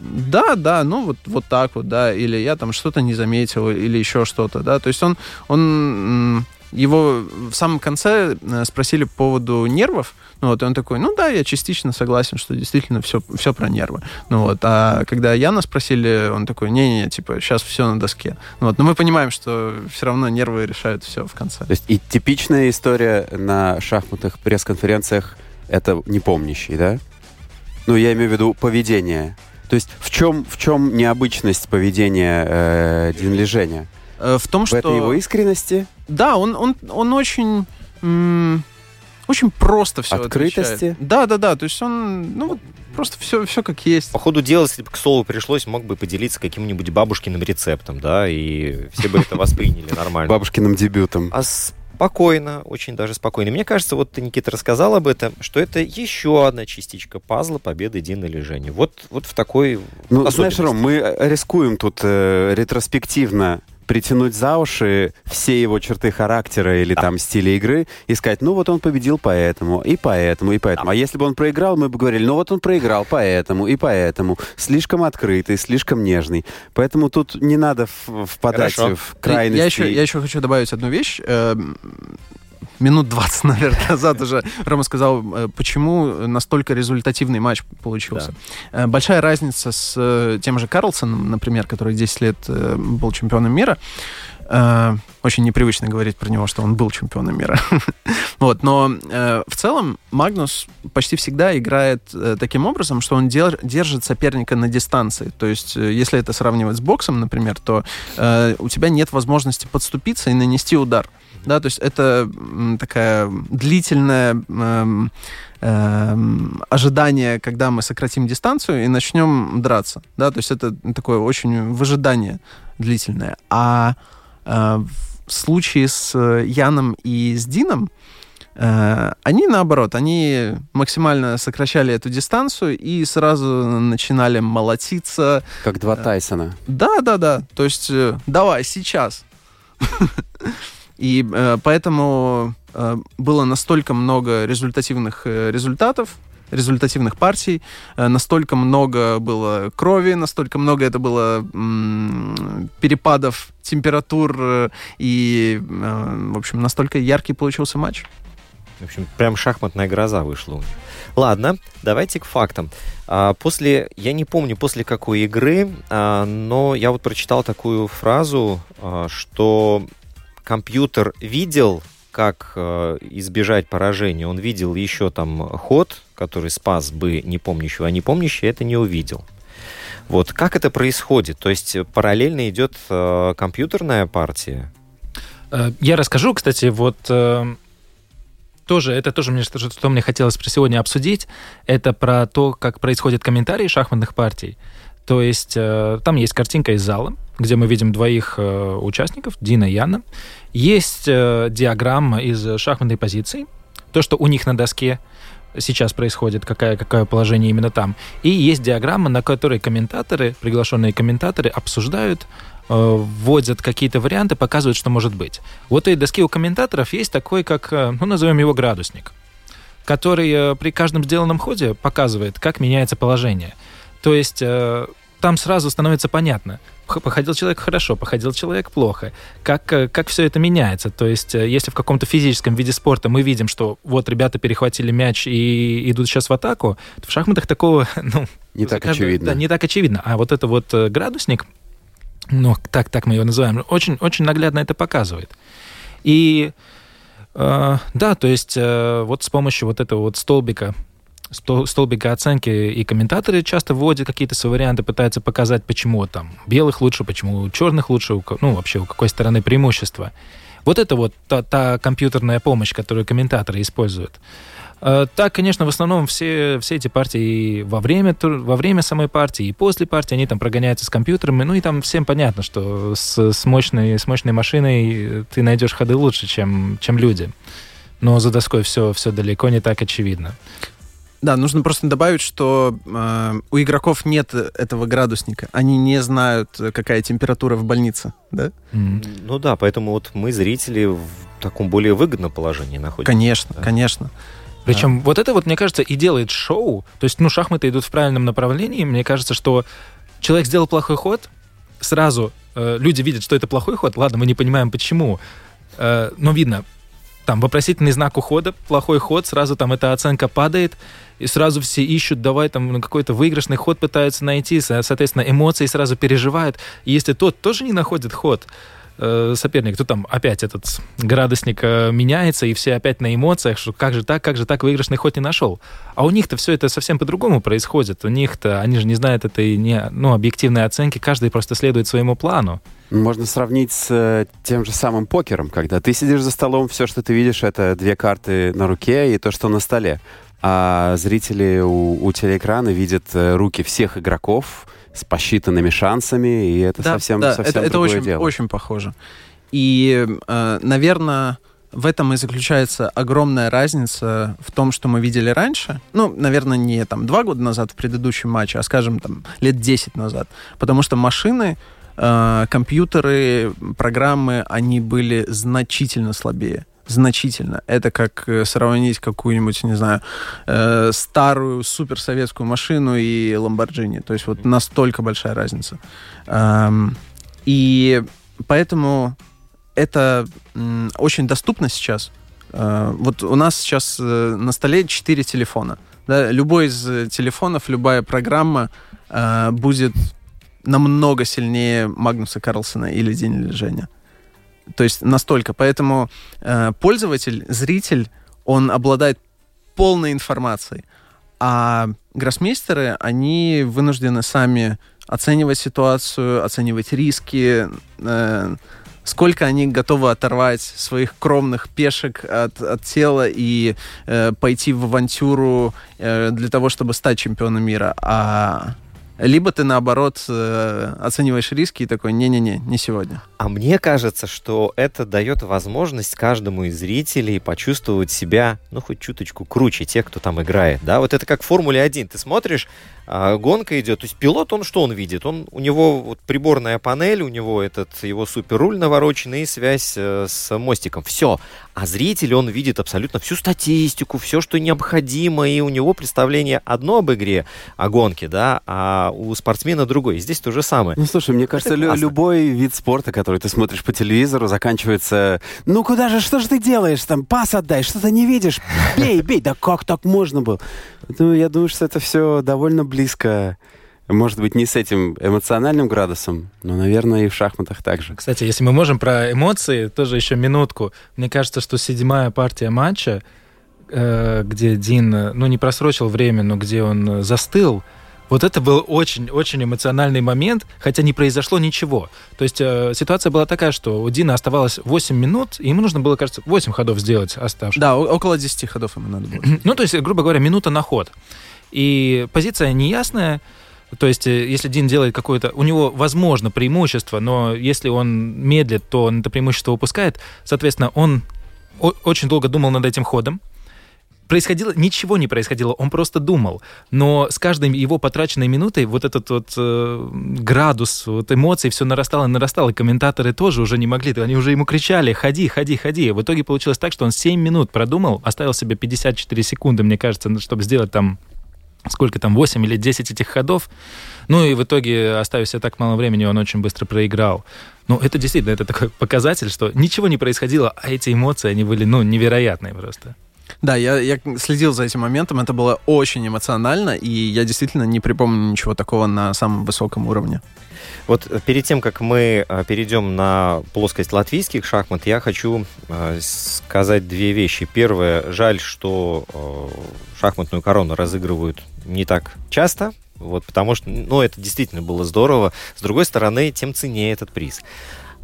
да, да, ну вот, вот так вот, да, или я там что-то не заметил, или еще что-то, да. То есть он, он его в самом конце э, спросили по поводу нервов, ну вот, и он такой, ну да, я частично согласен, что действительно все, все про нервы. Ну вот, а когда Яна спросили, он такой, не-не-не, типа, сейчас все на доске. Ну вот, но мы понимаем, что все равно нервы решают все в конце. То есть и типичная история на шахматных пресс-конференциях это непомнящий, да? Ну, я имею в виду поведение. То есть в чем, в чем необычность поведения э, Дин Женя? Э, в том, в что... этой его искренности? Да, он, он, он очень... очень просто все Открытости? Отвечает. Да, да, да. То есть он, ну вот, просто все, все как есть. По ходу дела, если бы к столу пришлось, мог бы поделиться каким-нибудь бабушкиным рецептом, да, и все бы это восприняли нормально. Бабушкиным дебютом. А спокойно, очень даже спокойно. Мне кажется, вот ты, Никита, рассказал об этом, что это еще одна частичка пазла победы Дины или Жени. Вот, вот в такой Ну, знаешь, Ром, мы рискуем тут э, ретроспективно притянуть за уши все его черты характера или да. там стиля игры и сказать, ну вот он победил поэтому, и поэтому, и поэтому. Да. А если бы он проиграл, мы бы говорили, ну вот он проиграл поэтому, и поэтому. Слишком открытый, слишком нежный. Поэтому тут не надо впадать Хорошо. в крайности. Я еще, я еще хочу добавить одну вещь эм, минут 20, наверное, назад уже Рома сказал, э, почему настолько результативный матч получился. Да. Э, большая разница с э, тем же Карлсоном, например, который 10 лет был чемпионом мира. Очень непривычно говорить про него, что он был чемпионом мира. вот, но в целом Магнус почти всегда играет таким образом, что он держит соперника на дистанции. То есть, если это сравнивать с боксом, например, то у тебя нет возможности подступиться и нанести удар да, то есть это такая длительная эм, эм, ожидание, когда мы сократим дистанцию и начнем драться, да, то есть это такое очень выжидание длительное. А э, в случае с Яном и с Дином э, они наоборот, они максимально сокращали эту дистанцию и сразу начинали молотиться. Как два Тайсона. Да, да, да. То есть э, давай сейчас. И э, поэтому э, было настолько много результативных э, результатов, результативных партий, э, настолько много было крови, настолько много это было м, перепадов температур э, и, э, в общем, настолько яркий получился матч. В общем, прям шахматная гроза вышла у них. Ладно, давайте к фактам. А, после, я не помню после какой игры, а, но я вот прочитал такую фразу, а, что компьютер видел, как э, избежать поражения. Он видел еще там ход, который спас бы непомнящего, а непомнящий это не увидел. Вот как это происходит? То есть параллельно идет э, компьютерная партия? Э, я расскажу, кстати, вот э, тоже, это тоже мне, что, что мне хотелось про сегодня обсудить. Это про то, как происходят комментарии шахматных партий. То есть э, там есть картинка из зала, где мы видим двоих э, участников, Дина и Яна. Есть э, диаграмма из шахматной позиции, то, что у них на доске сейчас происходит, какое, какое положение именно там. И есть диаграмма, на которой комментаторы, приглашенные комментаторы обсуждают, э, вводят какие-то варианты, показывают, что может быть. Вот этой доске у комментаторов есть такой, как, ну, назовем его градусник, который при каждом сделанном ходе показывает, как меняется положение. То есть там сразу становится понятно, походил человек хорошо, походил человек плохо, как, э, как все это меняется. То есть, э, если в каком-то физическом виде спорта мы видим, что вот ребята перехватили мяч и идут сейчас в атаку, то в шахматах такого, ну... Не так очевидно. Да, не так очевидно. А вот это вот градусник, ну, так, так мы его называем, очень, очень наглядно это показывает. И э, да, то есть э, вот с помощью вот этого вот столбика столбика оценки, и комментаторы часто вводят какие-то свои варианты, пытаются показать, почему там белых лучше, почему черных лучше, ну, вообще у какой стороны преимущество. Вот это вот та, та компьютерная помощь, которую комментаторы используют. Э, так, конечно, в основном все, все эти партии во время, во время самой партии и после партии, они там прогоняются с компьютерами, ну и там всем понятно, что с, с, мощной, с мощной машиной ты найдешь ходы лучше, чем, чем люди. Но за доской все, все далеко не так очевидно. Да, нужно просто добавить, что э, у игроков нет этого градусника. Они не знают, какая температура в больнице, да? Mm. Ну да, поэтому вот мы, зрители, в таком более выгодном положении находимся. Конечно, да. конечно. Причем да. вот это вот, мне кажется, и делает шоу. То есть, ну, шахматы идут в правильном направлении. Мне кажется, что человек сделал плохой ход, сразу э, люди видят, что это плохой ход. Ладно, мы не понимаем, почему. Э, но видно, там вопросительный знак ухода, плохой ход, сразу там эта оценка падает, и сразу все ищут, давай там какой-то выигрышный ход пытаются найти, соответственно, эмоции сразу переживают. И если тот тоже не находит ход, э, соперник, то там опять этот градусник э, меняется, и все опять на эмоциях, что как же так, как же так выигрышный ход не нашел. А у них-то все это совсем по-другому происходит. У них-то, они же не знают этой не, ну, объективной оценки, каждый просто следует своему плану. Можно сравнить с э, тем же самым покером, когда ты сидишь за столом, все, что ты видишь, это две карты на руке и то, что на столе. А зрители у, у телеэкрана видят э, руки всех игроков с посчитанными шансами, и это да, совсем, да, совсем это, это очень, дело. очень похоже. И, э, наверное, в этом и заключается огромная разница в том, что мы видели раньше. Ну, наверное, не там два года назад в предыдущем матче, а, скажем, там лет 10 назад. Потому что машины, компьютеры, программы, они были значительно слабее значительно. Это как э, сравнить какую-нибудь, не знаю, э, старую суперсоветскую машину и Ламборджини. То есть вот настолько большая разница. Эм, и поэтому это очень доступно сейчас. Э, вот у нас сейчас э, на столе 4 телефона. Да? Любой из телефонов, любая программа э, будет намного сильнее Магнуса Карлсона или День лежения. То есть настолько. Поэтому э, пользователь, зритель, он обладает полной информацией. А гроссмейстеры, они вынуждены сами оценивать ситуацию, оценивать риски, э, сколько они готовы оторвать своих кромных пешек от, от тела и э, пойти в авантюру э, для того, чтобы стать чемпионом мира. А либо ты, наоборот, э, оцениваешь риски и такой, не-не-не, не сегодня. А мне кажется, что это дает возможность каждому из зрителей почувствовать себя, ну, хоть чуточку круче тех, кто там играет, да? Вот это как в Формуле 1. Ты смотришь, а, гонка идет, то есть пилот, он что он видит? Он, у него вот приборная панель, у него этот его суперруль навороченный и связь э, с мостиком. Все. А зритель, он видит абсолютно всю статистику, все, что необходимо, и у него представление одно об игре, о гонке, да, а у спортсмена другой. И здесь то же самое. Ну, слушай, мне кажется, лю- любой вид спорта, который ты смотришь по телевизору, заканчивается «Ну куда же, что же ты делаешь? Там пас отдай, что ты не видишь? Бей, бей!» Да как так можно было? Ну, я думаю, что это все довольно близко. Может быть, не с этим эмоциональным градусом, но, наверное, и в шахматах также. Кстати, если мы можем про эмоции, тоже еще минутку. Мне кажется, что седьмая партия матча, э, где Дин, ну, не просрочил время, но где он застыл, вот это был очень-очень эмоциональный момент, хотя не произошло ничего. То есть э, ситуация была такая, что у Дина оставалось 8 минут, и ему нужно было, кажется, 8 ходов сделать оставшихся. Да, около 10 ходов ему надо было. Ну, то есть, грубо говоря, минута на ход. И позиция неясная. То есть, э, если Дин делает какое-то... У него, возможно, преимущество, но если он медлит, то он это преимущество упускает. Соответственно, он очень долго думал над этим ходом. Происходило... Ничего не происходило, он просто думал. Но с каждой его потраченной минутой вот этот вот э, градус вот эмоций все нарастало и нарастало. И комментаторы тоже уже не могли. Они уже ему кричали «Ходи, ходи, ходи». В итоге получилось так, что он 7 минут продумал, оставил себе 54 секунды, мне кажется, чтобы сделать там сколько там, 8 или 10 этих ходов. Ну и в итоге, оставив себе так мало времени, он очень быстро проиграл. Ну, это действительно, это такой показатель, что ничего не происходило, а эти эмоции, они были, ну, невероятные просто. Да, я, я следил за этим моментом, это было очень эмоционально, и я действительно не припомню ничего такого на самом высоком уровне. Вот э, перед тем, как мы э, перейдем на плоскость латвийских шахмат, я хочу э, сказать две вещи. Первое, жаль, что шахматную корону разыгрывают не так часто, вот, потому что, ну, это действительно было здорово. С другой стороны, тем ценнее этот приз.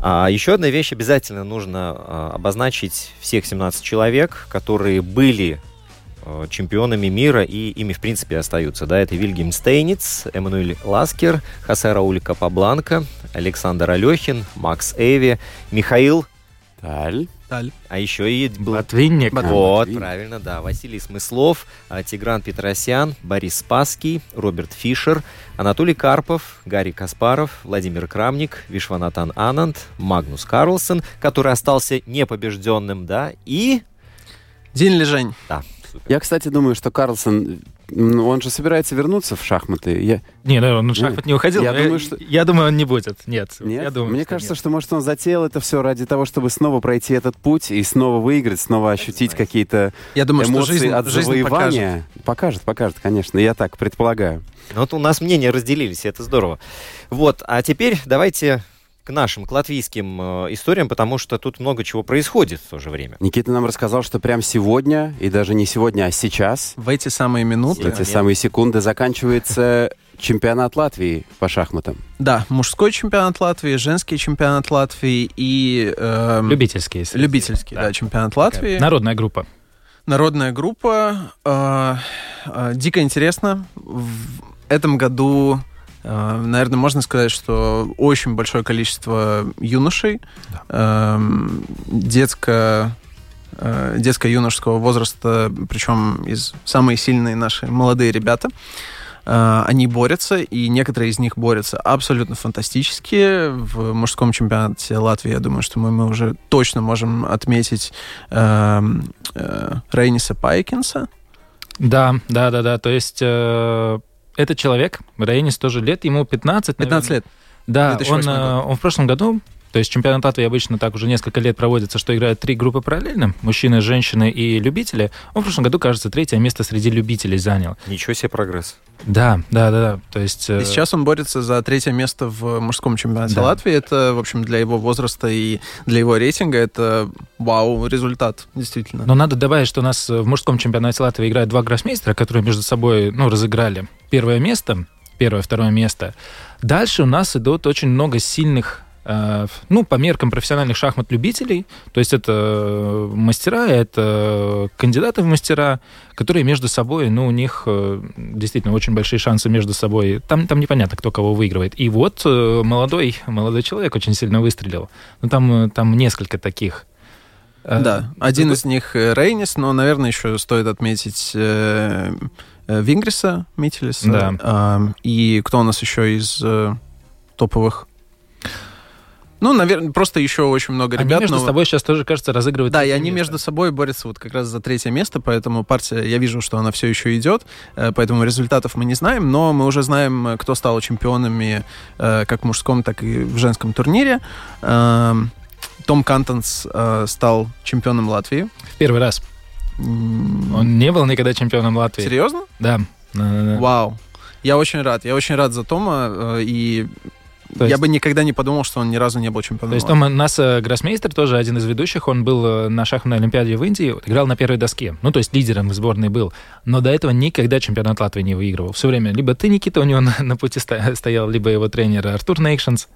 А еще одна вещь обязательно нужно а, обозначить всех 17 человек, которые были а, чемпионами мира и ими, в принципе, остаются. Да, это Вильгельм Стейниц, Эммануэль Ласкер, Хосе Рауль Капабланка, Александр Алехин, Макс Эви, Михаил, Таль. Таль. а еще и был Ботвинник. Бот- вот, Ботвинник. правильно, да. Василий Смыслов, а, Тигран Петросян, Борис Спасский, Роберт Фишер, Анатолий Карпов, Гарри Каспаров, Владимир Крамник, Вишванатан Ананд, Магнус Карлсон, который остался непобежденным, да, и... День лежень. Да, супер. Я, кстати, думаю, что Карлсон, он же собирается вернуться в шахматы. Я... Не, ну, он в шахмат не уходил. Я думаю, что- я думаю, он не будет. Нет. Нет? Я думаю, Мне что кажется, нет. что, может, он затеял это все ради того, чтобы снова пройти этот путь и снова выиграть, снова ощутить какие-то Я думаю, что эмоции жизнь, от жизнь покажет. завоевания. Покажет, покажет, конечно. Я так предполагаю. Ну, Вот у нас мнения разделились, и это здорово. Вот, а теперь давайте к нашим, к латвийским э, историям, потому что тут много чего происходит в то же время. Никита нам рассказал, что прямо сегодня, и даже не сегодня, а сейчас, В эти самые минуты. в эти момент. самые секунды, заканчивается чемпионат Латвии по шахматам. Да, мужской чемпионат Латвии, женский чемпионат Латвии и эм, Любительские. если- любительский, да, чемпионат Латвии. Народная группа. Народная группа. э, э, дико интересно. В этом году, э, наверное, можно сказать, что очень большое количество юношей. Эм, детско э, детско-юношеского возраста, причем из самые сильные наши молодые ребята. Э, они борются, и некоторые из них борются абсолютно фантастически. В мужском чемпионате Латвии, я думаю, что мы, мы уже точно можем отметить э, э, Рейниса Пайкинса. Да, да, да, да. То есть э, этот человек, Рейнис, тоже лет, ему 15. 15 лет. Да, он, э, он в прошлом году то есть чемпионат Латвии обычно так уже несколько лет проводится, что играют три группы параллельно, мужчины, женщины и любители. Он в прошлом году, кажется, третье место среди любителей занял. Ничего себе прогресс. Да, да, да, да. То есть... И сейчас он борется за третье место в мужском чемпионате да. Латвии. Это, в общем, для его возраста и для его рейтинга это вау результат, действительно. Но надо добавить, что у нас в мужском чемпионате Латвии играют два гроссмейстера, которые между собой, ну, разыграли первое место, первое, второе место. Дальше у нас идут очень много сильных Э, ну, по меркам профессиональных шахмат-любителей, то есть это мастера, это кандидаты в мастера, которые между собой, ну, у них э, действительно очень большие шансы между собой. Там, там непонятно, кто кого выигрывает. И вот э, молодой, молодой человек очень сильно выстрелил. Ну, там, там несколько таких. Да, один из них Рейнис, но, наверное, еще стоит отметить Вингриса Митилиса. Да. И кто у нас еще из топовых? Ну, наверное, просто еще очень много они ребят. между но... собой сейчас тоже, кажется, разыгрывают. Да, и они место. между собой борются вот как раз за третье место, поэтому партия, я вижу, что она все еще идет, э, поэтому результатов мы не знаем, но мы уже знаем, кто стал чемпионами э, как в мужском, так и в женском турнире. Эм, Том Кантонс э, стал чемпионом Латвии. В первый раз. Он не был никогда чемпионом Латвии. Серьезно? Да. Вау. Я очень рад. Я очень рад за Тома. И то есть... Я бы никогда не подумал, что он ни разу не был чемпионом. То есть там у нас э, Гроссмейстер, тоже один из ведущих, он был э, на шахматной олимпиаде в Индии, играл на первой доске. Ну, то есть лидером в сборной был. Но до этого никогда чемпионат Латвии не выигрывал. Все время либо ты, Никита, у него на, на пути стоял, либо его тренер Артур Нейшенс.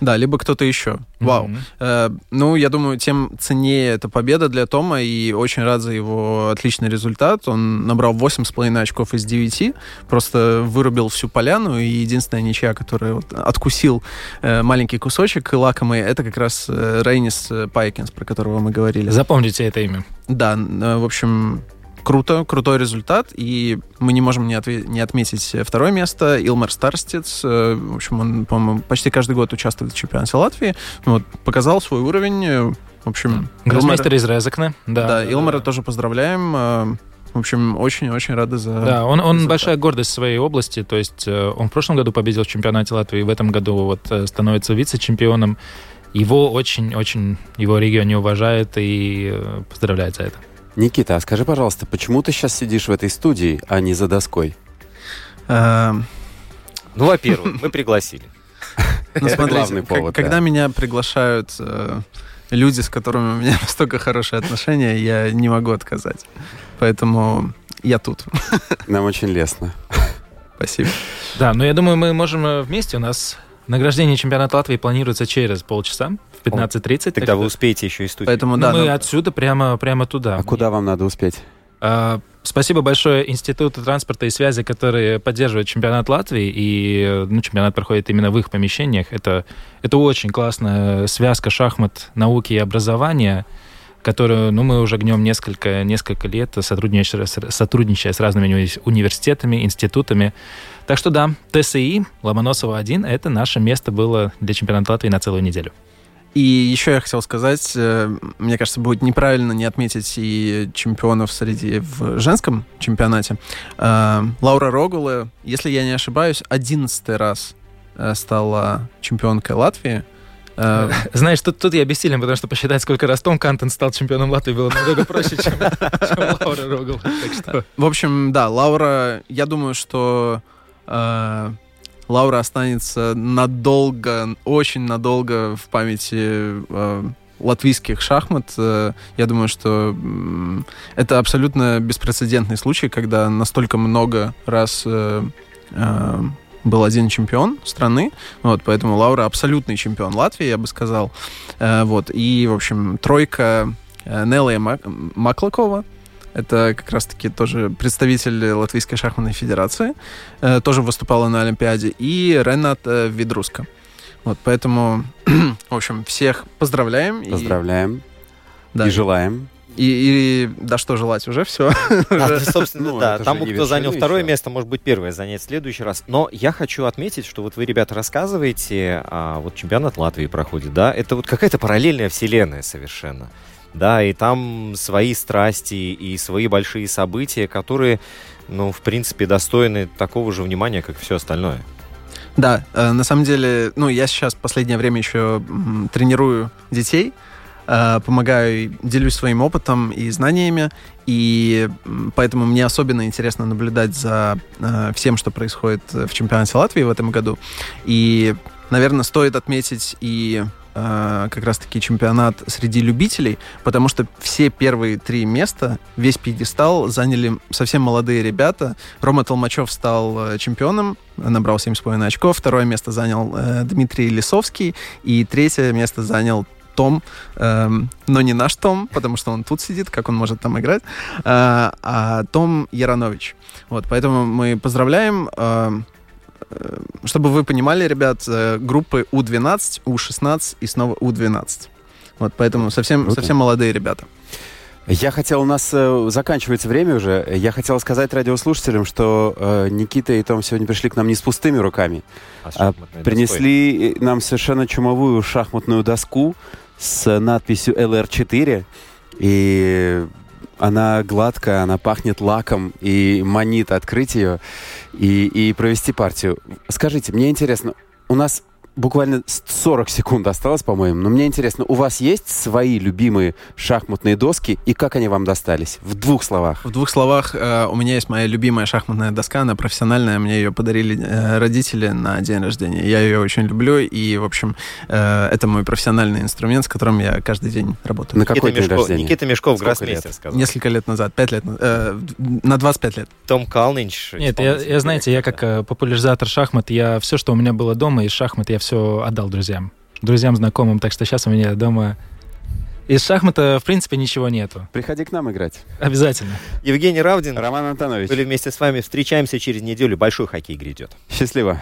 Да, либо кто-то еще. Вау. Mm-hmm. Э, ну, я думаю, тем ценнее эта победа для Тома, и очень рад за его отличный результат. Он набрал 8,5 очков из 9, просто вырубил всю поляну, и единственная ничья, которая вот откусил э, маленький кусочек лакомый, это как раз э, Рейнис Пайкинс, про которого мы говорили. Запомните это имя. Да, э, в общем, круто, крутой результат, и мы не можем не, отве- не отметить второе место. Илмар Старстец, э, в общем, он, по-моему, почти каждый год участвует в чемпионате Латвии, вот, показал свой уровень, э, в общем... Гроссмейстер из Резекна, да. Да, Илмара да. тоже поздравляем. Э, в общем, очень-очень рады за... Да, он, он большая гордость своей области, то есть он в прошлом году победил в чемпионате Латвии, в этом году вот становится вице-чемпионом. Его очень-очень, его регион не уважает и поздравляет за это. Никита, а скажи, пожалуйста, почему ты сейчас сидишь в этой студии, а не за доской? Эм. Ну, во-первых, мы пригласили. Ну, смотрите, когда меня приглашают э, люди, с которыми у меня настолько хорошие отношения, я не могу отказать. Поэтому я тут. Нам очень лестно. Спасибо. Да, но я думаю, мы можем э, вместе. У нас награждение чемпионата Латвии планируется через полчаса в 15.30. Тогда вы успеете еще и студию. Поэтому, ну, да, мы но... отсюда прямо, прямо туда. А куда вам надо успеть? А, спасибо большое Институту транспорта и связи, который поддерживает чемпионат Латвии, и ну, чемпионат проходит именно в их помещениях. Это, это очень классная связка шахмат, науки и образования, которую ну, мы уже гнем несколько, несколько лет, сотрудничая, сотрудничая с разными университетами, институтами. Так что да, ТСИ Ломоносова-1 — это наше место было для чемпионата Латвии на целую неделю. И еще я хотел сказать, э, мне кажется, будет неправильно не отметить и чемпионов среди в женском чемпионате. Э, Лаура Рогула, если я не ошибаюсь, одиннадцатый раз э, стала чемпионкой Латвии. Знаешь, тут, тут я бессилен, потому что посчитать, сколько раз Том Кантон стал чемпионом Латвии, было намного проще, чем, чем Лаура Рогул. В общем, да, Лаура, я думаю, что Лаура останется надолго, очень надолго в памяти э, латвийских шахмат. Э, я думаю, что э, это абсолютно беспрецедентный случай, когда настолько много раз э, э, был один чемпион страны, вот, поэтому Лаура абсолютный чемпион Латвии, я бы сказал, э, вот, и, в общем, тройка э, Нелла Маклакова, это как раз-таки тоже представитель Латвийской шахматной федерации. Э, тоже выступала на Олимпиаде. И Ренат э, Видруска. Вот, поэтому, в общем, всех поздравляем. Поздравляем. И, да. и желаем. И, и да что желать, уже все. А, собственно, Ну, да. Тому, кто занял второе еще. место, может быть, первое занять в следующий раз. Но я хочу отметить, что вот вы, ребята, рассказываете, а вот чемпионат Латвии проходит, да, это вот какая-то параллельная вселенная совершенно. Да, и там свои страсти и свои большие события, которые, ну, в принципе, достойны такого же внимания, как все остальное. Да, э, на самом деле, ну, я сейчас в последнее время еще тренирую детей, э, помогаю, делюсь своим опытом и знаниями, и поэтому мне особенно интересно наблюдать за э, всем, что происходит в чемпионате Латвии в этом году. И, наверное, стоит отметить и э, как раз-таки чемпионат среди любителей, потому что все первые три места, весь пьедестал заняли совсем молодые ребята. Рома Толмачев стал э, чемпионом, набрал 7,5 очков. Второе место занял э, Дмитрий Лисовский. И третье место занял том, эм, но не наш Том, потому что он тут сидит, как он может там играть, э, а Том Яранович. Вот, поэтому мы поздравляем. э, чтобы вы понимали, ребят, э, группы У-12, У-16 и снова У-12. Вот, поэтому совсем, Круто. совсем молодые ребята. Я хотел, у нас э, заканчивается время уже. Я хотел сказать радиослушателям, что э, Никита и Том сегодня пришли к нам не с пустыми руками, А а шахматной доской? принесли нам совершенно чумовую шахматную доску с надписью LR4. И она гладкая, она пахнет лаком и манит открыть ее и, и провести партию. Скажите, мне интересно, у нас буквально 40 секунд осталось, по-моему, но мне интересно, у вас есть свои любимые шахматные доски и как они вам достались? В двух словах. В двух словах, э, у меня есть моя любимая шахматная доска, она профессиональная, мне ее подарили э, родители на день рождения. Я ее очень люблю, и, в общем, э, это мой профессиональный инструмент, с которым я каждый день работаю. На какой Никита день Мешков, рождения? Никита Мешков, гроссмейстер, сказал. Несколько лет назад, пять лет, на- э, на 25 лет. Том Калнинч. Нет, я, я, знаете, я как э, популяризатор шахмат, я все, что у меня было дома из шахмат, я все отдал друзьям. Друзьям, знакомым, так что сейчас у меня дома из шахмата, в принципе, ничего нету. Приходи к нам играть. Обязательно. Евгений Равдин. Роман Антонович, Были вместе с вами. Встречаемся через неделю. Большой хоккей грядет. счастливо.